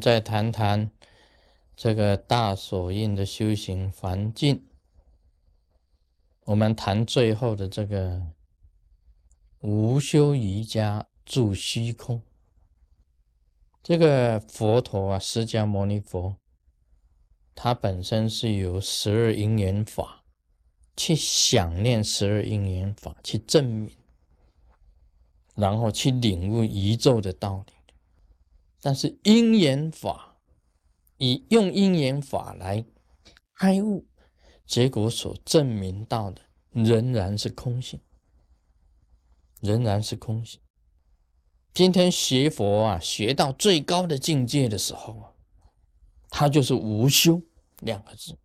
再谈谈这个大手印的修行环境。我们谈最后的这个无修瑜伽住虚空。这个佛陀啊，释迦牟尼佛，他本身是有十二因缘法，去想念十二因缘法，去证明，然后去领悟宇宙的道理。但是因缘法，以用因缘法来开悟。结果所证明到的仍然是空性，仍然是空性。今天学佛啊，学到最高的境界的时候啊，它就是无修两个字。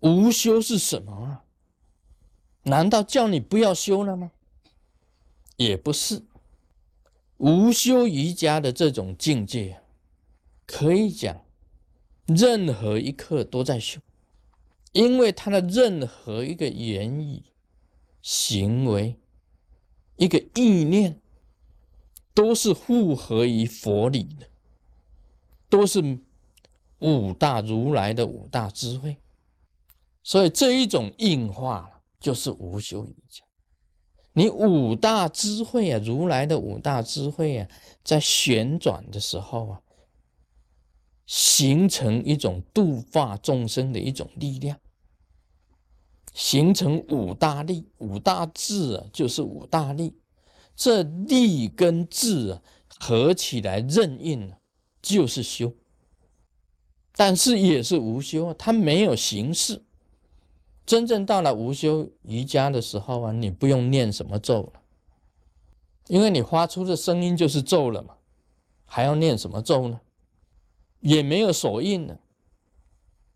无修是什么啊？难道叫你不要修了吗？也不是。无修瑜伽的这种境界，可以讲，任何一刻都在修。因为他的任何一个言语、行为、一个意念，都是符合于佛理的，都是五大如来的五大智慧，所以这一种应化就是无修瑜伽。你五大智慧啊，如来的五大智慧啊，在旋转的时候啊，形成一种度化众生的一种力量。形成五大力，五大智啊，就是五大力。这力跟智啊合起来任应就是修。但是也是无修，它没有形式。真正到了无修瑜伽的时候啊，你不用念什么咒了，因为你发出的声音就是咒了嘛，还要念什么咒呢？也没有手印了，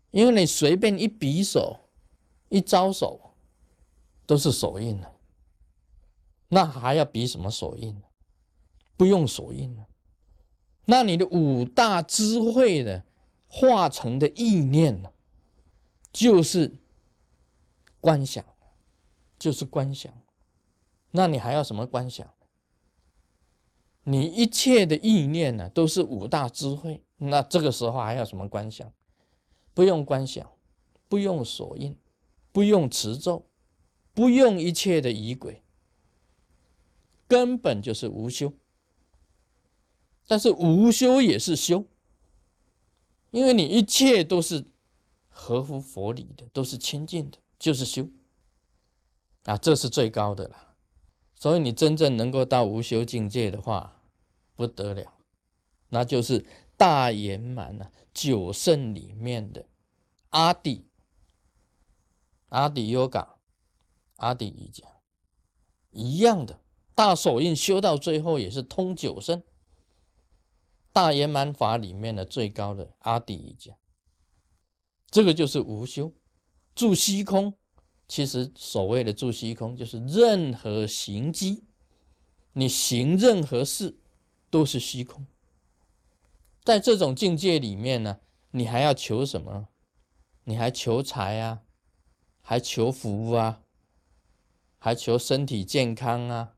因为你随便一比手。一招手都是手印了，那还要比什么手印呢？不用手印了，那你的五大智慧的化成的意念呢，就是观想，就是观想。那你还要什么观想？你一切的意念呢，都是五大智慧。那这个时候还要什么观想？不用观想，不用所印。不用持咒，不用一切的仪轨，根本就是无修。但是无修也是修，因为你一切都是合乎佛理的，都是清净的，就是修。啊，这是最高的了。所以你真正能够到无修境界的话，不得了，那就是大圆满了九圣里面的阿底。阿底 Yoga，阿底瑜伽一样的大手印修到最后也是通九圣，大圆满法里面的最高的阿底瑜伽，这个就是无修住虚空。其实所谓的住虚空，就是任何行机，你行任何事都是虚空。在这种境界里面呢，你还要求什么？你还求财啊？还求福啊，还求身体健康啊，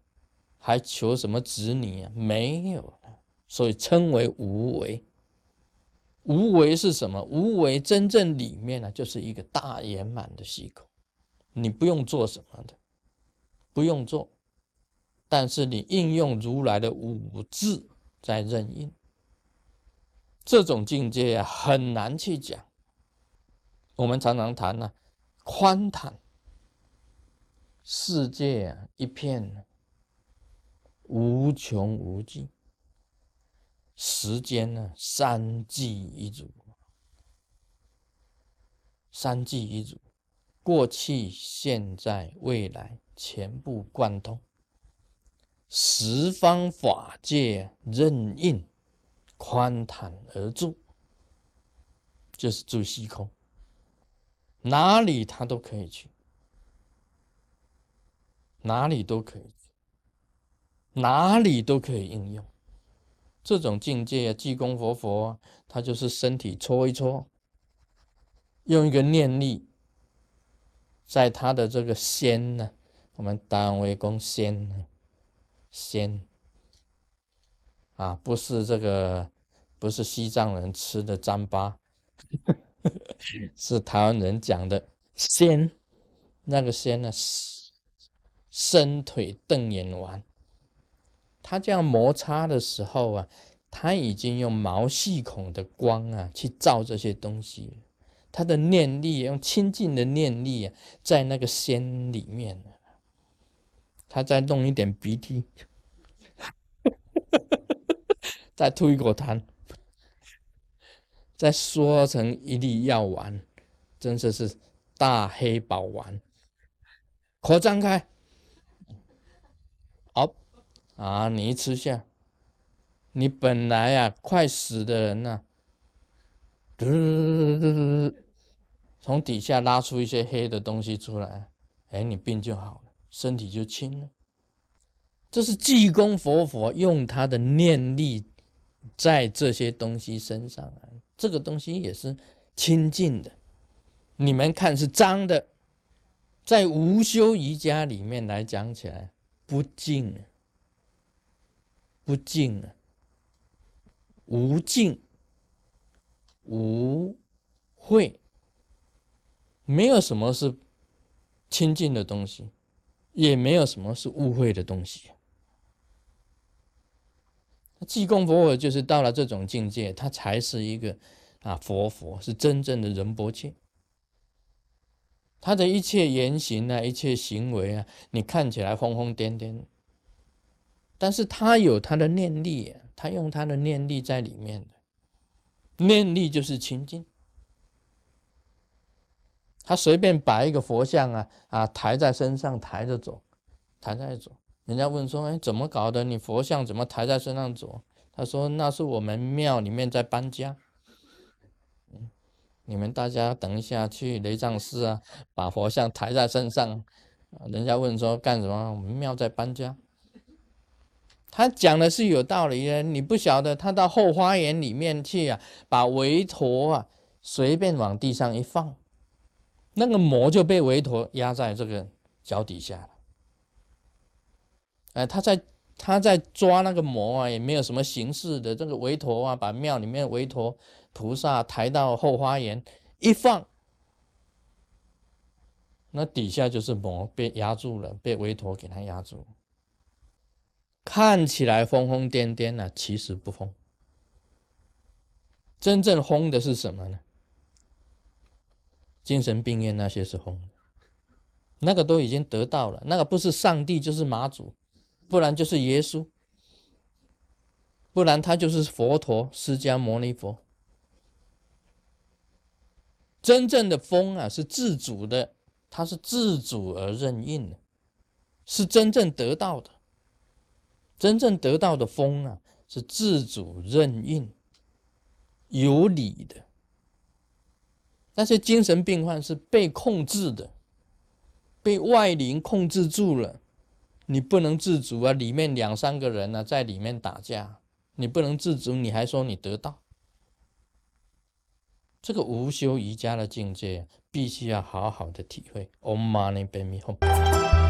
还求什么子女啊？没有所以称为无为。无为是什么？无为真正里面呢，就是一个大圆满的虚空，你不用做什么的，不用做，但是你应用如来的五字在任应，这种境界啊，很难去讲。我们常常谈呢。宽坦，世界啊一片无穷无尽，时间呢三际一组，三际一组，过去、现在、未来全部贯通，十方法界任应，宽坦而住，就是住虚空。哪里他都可以去，哪里都可以，哪里都可以应用。这种境界啊，济公活佛，他就是身体搓一搓，用一个念力，在他的这个仙呢，我们单位公仙，仙啊，不是这个不是西藏人吃的糌粑，是台湾人讲的仙。那个仙呢，伸腿瞪眼丸。他这样摩擦的时候啊，他已经用毛细孔的光啊去照这些东西。他的念力用清净的念力啊，在那个仙里面他再弄一点鼻涕，再吐一口痰。再缩成一粒药丸，真的是大黑宝丸。口张开，啊！你一吃下，你本来呀快死的人呐，从底下拉出一些黑的东西出来，哎，你病就好了，身体就轻了。这是济公佛佛用他的念力在这些东西身上啊。这个东西也是清净的，你们看是脏的，在无修瑜伽里面来讲起来不净，不净啊，无净无秽，没有什么是清净的东西，也没有什么是污秽的东西。济公佛佛就是到了这种境界，他才是一个啊佛佛，是真正的仁波切。他的一切言行啊，一切行为啊，你看起来疯疯癫癫，但是他有他的念力，他用他的念力在里面的念力就是清净。他随便摆一个佛像啊啊，抬在身上抬着走，抬着走。人家问说：“哎，怎么搞的？你佛像怎么抬在身上走？”他说：“那是我们庙里面在搬家。你们大家等一下去雷藏寺啊，把佛像抬在身上。”人家问说：“干什么？我们庙在搬家。”他讲的是有道理的。你不晓得，他到后花园里面去啊，把韦陀啊随便往地上一放，那个魔就被韦陀压在这个脚底下了。哎，他在他在抓那个魔啊，也没有什么形式的这个韦陀啊，把庙里面韦陀菩萨抬到后花园一放，那底下就是魔被压住了，被韦陀给他压住，看起来疯疯癫癫啊，其实不疯，真正疯的是什么呢？精神病院那些是疯的，那个都已经得到了，那个不是上帝就是马祖。不然就是耶稣，不然他就是佛陀释迦牟尼佛。真正的疯啊，是自主的，他是自主而任运的，是真正得到的。真正得到的风啊，是自主任运、有理的。那些精神病患是被控制的，被外灵控制住了。你不能自主啊！里面两三个人呢，在里面打架，你不能自主，你还说你得到？这个无修瑜伽的境界，必须要好好的体会。Om Mani Padme Hum。